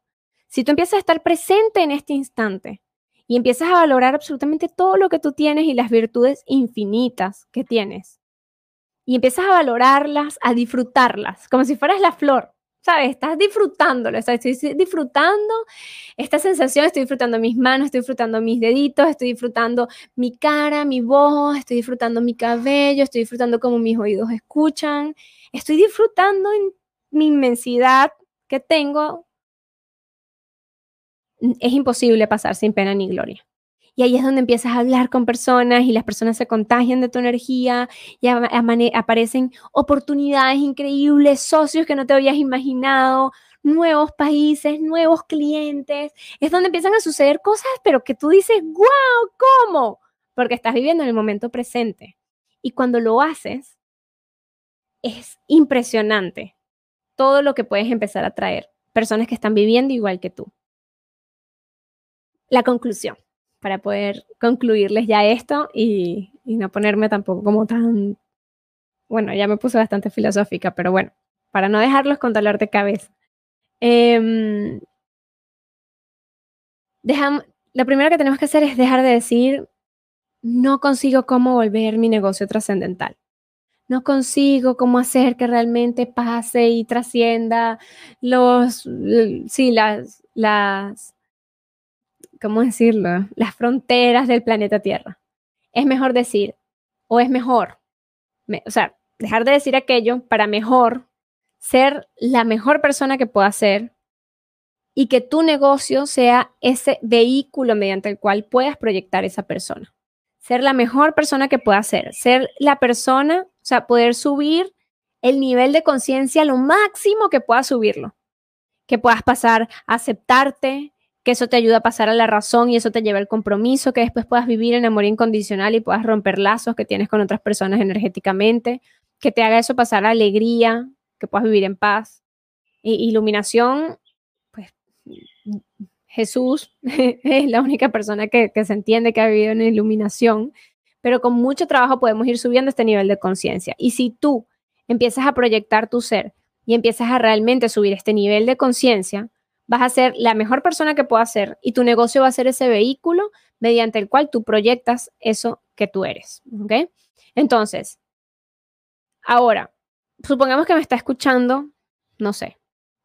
Si tú empiezas a estar presente en este instante y empiezas a valorar absolutamente todo lo que tú tienes y las virtudes infinitas que tienes, y empiezas a valorarlas, a disfrutarlas, como si fueras la flor, ¿sabes? Estás disfrutándolo, estás disfrutando esta sensación, estoy disfrutando mis manos, estoy disfrutando mis deditos, estoy disfrutando mi cara, mi voz, estoy disfrutando mi cabello, estoy disfrutando cómo mis oídos escuchan, estoy disfrutando mi inmensidad que tengo. Es imposible pasar sin pena ni gloria. Y ahí es donde empiezas a hablar con personas y las personas se contagian de tu energía y aparecen oportunidades increíbles, socios que no te habías imaginado, nuevos países, nuevos clientes. Es donde empiezan a suceder cosas, pero que tú dices, wow, ¿cómo? Porque estás viviendo en el momento presente. Y cuando lo haces, es impresionante todo lo que puedes empezar a traer. Personas que están viviendo igual que tú. La conclusión para poder concluirles ya esto y, no ponerme tampoco como tan, bueno, ya me puse bastante filosófica, pero bueno, para no dejarlos con dolor de cabeza. Eh, lo primero que tenemos que hacer es dejar de decir, no consigo cómo volver mi negocio trascendental. No consigo cómo hacer que realmente pase y trascienda los, sí, las, las ¿cómo decirlo? Las fronteras del planeta Tierra. Es mejor decir, o es mejor, o sea, dejar de decir aquello para mejor ser la mejor persona que pueda ser y que tu negocio sea ese vehículo mediante el cual puedas proyectar esa persona. Ser la mejor persona que pueda ser, ser la persona, o sea, poder subir el nivel de conciencia lo máximo que puedas subirlo. Que puedas pasar a aceptarte, que eso te ayuda a pasar a la razón y eso te lleva al compromiso, que después puedas vivir en amor incondicional y puedas romper lazos que tienes con otras personas energéticamente, que te haga eso pasar a alegría, que puedas vivir en paz. iluminación, pues Jesús es la única persona que, que se entiende que ha vivido en iluminación, pero con mucho trabajo podemos ir subiendo este nivel de conciencia. Y si tú empiezas a proyectar tu ser y empiezas a realmente subir este nivel de conciencia, vas a ser la mejor persona que puedas ser y tu negocio va a ser ese vehículo mediante el cual tú proyectas eso que tú eres. ¿Ok? Entonces, ahora, supongamos que me está escuchando, no sé,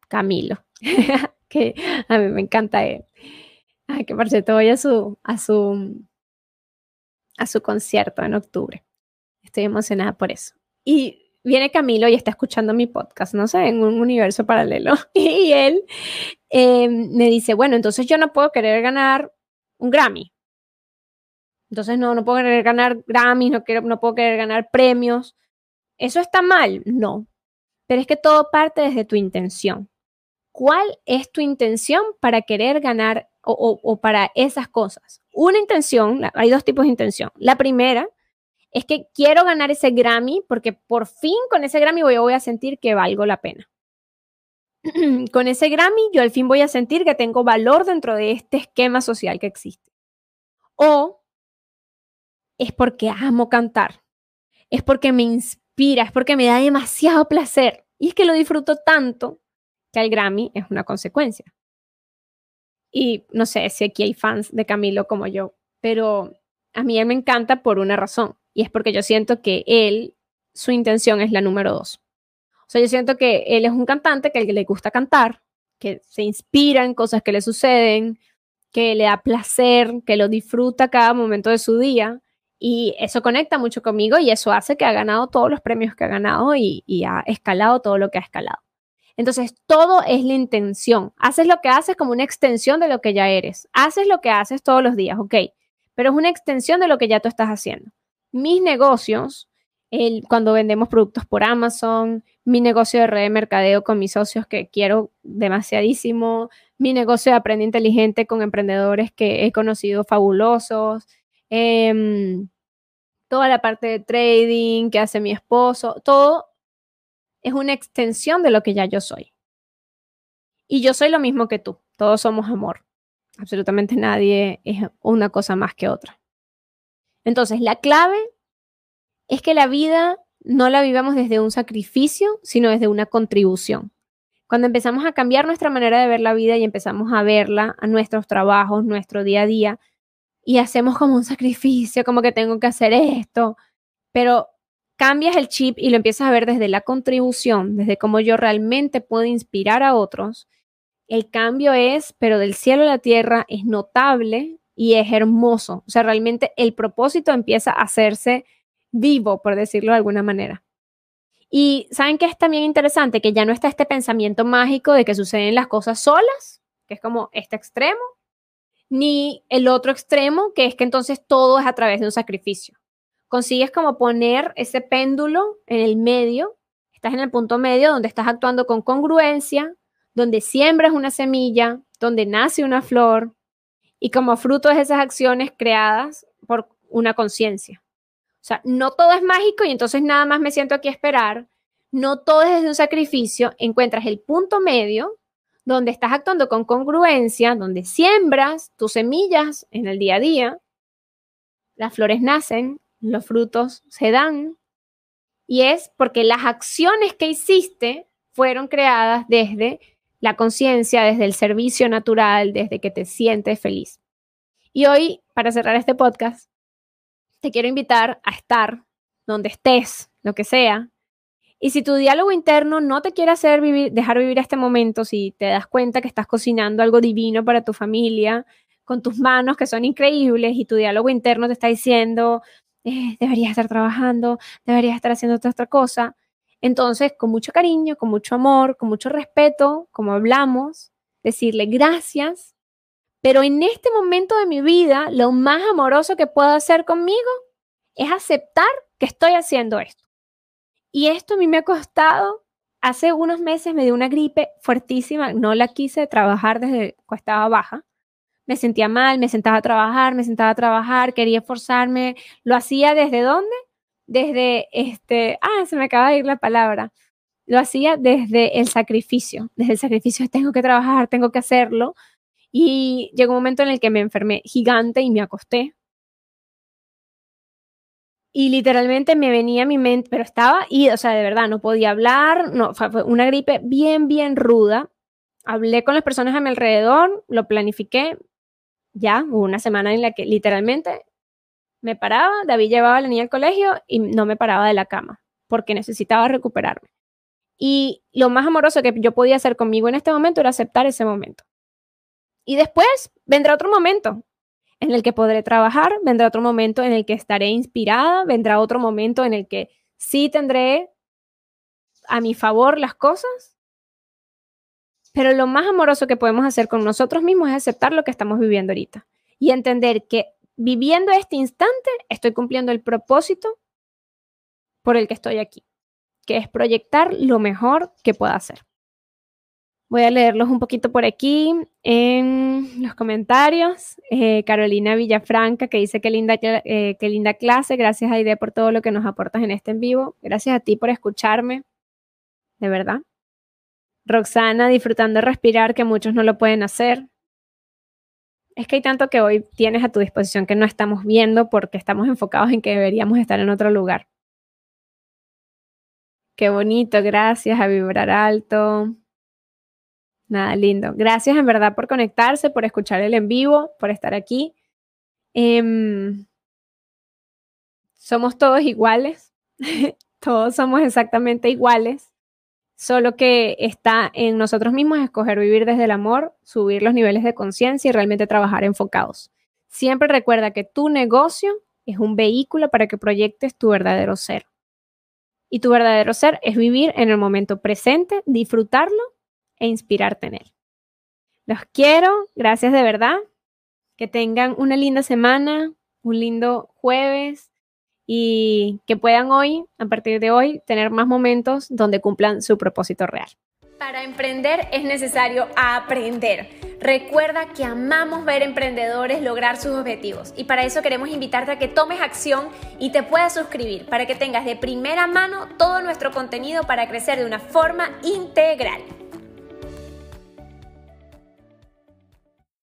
Camilo, que a mí me encanta él. Ay, que por cierto voy a su, a su, a su concierto en octubre. Estoy emocionada por eso. Y viene Camilo y está escuchando mi podcast, no sé, en un universo paralelo. Y él eh, me dice, bueno, entonces yo no puedo querer ganar un Grammy. Entonces no, no puedo querer ganar Grammys, no, quiero, no puedo querer ganar premios. ¿Eso está mal? No. Pero es que todo parte desde tu intención. ¿Cuál es tu intención para querer ganar o, o para esas cosas? Una intención, hay dos tipos de intención. La primera es que quiero ganar ese Grammy porque por fin con ese Grammy voy, voy a sentir que valgo la pena. con ese Grammy yo al fin voy a sentir que tengo valor dentro de este esquema social que existe. O es porque amo cantar, es porque me inspira, es porque me da demasiado placer. Y es que lo disfruto tanto que el Grammy es una consecuencia. Y no sé si aquí hay fans de Camilo como yo, pero a mí él me encanta por una razón. Y es porque yo siento que él, su intención es la número dos. O sea, yo siento que él es un cantante que le gusta cantar, que se inspira en cosas que le suceden, que le da placer, que lo disfruta cada momento de su día. Y eso conecta mucho conmigo y eso hace que ha ganado todos los premios que ha ganado y, y ha escalado todo lo que ha escalado. Entonces, todo es la intención. Haces lo que haces como una extensión de lo que ya eres. Haces lo que haces todos los días, ok, pero es una extensión de lo que ya tú estás haciendo mis negocios, cuando vendemos productos por Amazon, mi negocio de red de mercadeo con mis socios que quiero demasiadísimo, mi negocio de aprende inteligente con emprendedores que he conocido fabulosos, em, toda la parte de trading que hace mi esposo, todo es una extensión de lo que ya yo soy. Y yo soy lo mismo que tú, todos somos amor. Absolutamente nadie es una cosa más que otra. Entonces, la clave es que la vida no la vivamos desde un sacrificio, sino desde una contribución. Cuando empezamos a cambiar nuestra manera de ver la vida y empezamos a verla a nuestros trabajos, nuestro día a día, y hacemos como un sacrificio, como que tengo que hacer esto, pero cambias el chip y lo empiezas a ver desde la contribución, desde cómo yo realmente puedo inspirar a otros, el cambio es, pero del cielo a la tierra, es notable y es hermoso. O sea, realmente el propósito empieza a hacerse vivo, por decirlo de alguna manera. Y saben que es también interesante que ya no está este pensamiento mágico de que suceden las cosas solas, que es como este extremo, ni el otro extremo, que es que entonces todo es a través de un sacrificio. Consigues como poner ese péndulo en el medio, estás en el punto medio donde estás actuando con congruencia, donde siembras una semilla, donde nace una flor y como fruto de esas acciones creadas por una conciencia. O sea, no todo es mágico y entonces nada más me siento aquí a esperar. No todo es desde un sacrificio. Encuentras el punto medio donde estás actuando con congruencia, donde siembras tus semillas en el día a día. Las flores nacen, los frutos se dan. Y es porque las acciones que hiciste fueron creadas desde la conciencia, desde el servicio natural, desde que te sientes feliz. Y hoy, para cerrar este podcast, te quiero invitar a estar donde estés, lo que sea. Y si tu diálogo interno no te quiere hacer vivir, dejar vivir este momento, si te das cuenta que estás cocinando algo divino para tu familia, con tus manos que son increíbles y tu diálogo interno te está diciendo, eh, deberías estar trabajando, deberías estar haciendo otra, otra cosa. Entonces, con mucho cariño, con mucho amor, con mucho respeto, como hablamos, decirle gracias pero en este momento de mi vida, lo más amoroso que puedo hacer conmigo es aceptar que estoy haciendo esto. Y esto a mí me ha costado, hace unos meses me dio una gripe fuertísima, no la quise trabajar desde que estaba baja. Me sentía mal, me sentaba a trabajar, me sentaba a trabajar, quería esforzarme. ¿Lo hacía desde dónde? Desde este, ah, se me acaba de ir la palabra. Lo hacía desde el sacrificio, desde el sacrificio, tengo que trabajar, tengo que hacerlo, y llegó un momento en el que me enfermé gigante y me acosté. Y literalmente me venía a mi mente, pero estaba, y, o sea, de verdad, no podía hablar, no, fue una gripe bien, bien ruda. Hablé con las personas a mi alrededor, lo planifiqué. Ya, hubo una semana en la que literalmente me paraba, David llevaba a la niña al colegio y no me paraba de la cama porque necesitaba recuperarme. Y lo más amoroso que yo podía hacer conmigo en este momento era aceptar ese momento. Y después vendrá otro momento en el que podré trabajar, vendrá otro momento en el que estaré inspirada, vendrá otro momento en el que sí tendré a mi favor las cosas. Pero lo más amoroso que podemos hacer con nosotros mismos es aceptar lo que estamos viviendo ahorita y entender que viviendo este instante estoy cumpliendo el propósito por el que estoy aquí, que es proyectar lo mejor que pueda hacer. Voy a leerlos un poquito por aquí en los comentarios. Eh, Carolina Villafranca, que dice que linda, eh, qué linda clase. Gracias, Aide, por todo lo que nos aportas en este en vivo. Gracias a ti por escucharme. De verdad. Roxana, disfrutando de respirar, que muchos no lo pueden hacer. Es que hay tanto que hoy tienes a tu disposición que no estamos viendo porque estamos enfocados en que deberíamos estar en otro lugar. Qué bonito, gracias a vibrar alto. Nada, lindo. Gracias en verdad por conectarse, por escuchar el en vivo, por estar aquí. Em, somos todos iguales, todos somos exactamente iguales, solo que está en nosotros mismos escoger vivir desde el amor, subir los niveles de conciencia y realmente trabajar enfocados. Siempre recuerda que tu negocio es un vehículo para que proyectes tu verdadero ser. Y tu verdadero ser es vivir en el momento presente, disfrutarlo e inspirarte en él. Los quiero, gracias de verdad. Que tengan una linda semana, un lindo jueves y que puedan hoy, a partir de hoy, tener más momentos donde cumplan su propósito real. Para emprender es necesario aprender. Recuerda que amamos ver emprendedores lograr sus objetivos y para eso queremos invitarte a que tomes acción y te puedas suscribir para que tengas de primera mano todo nuestro contenido para crecer de una forma integral.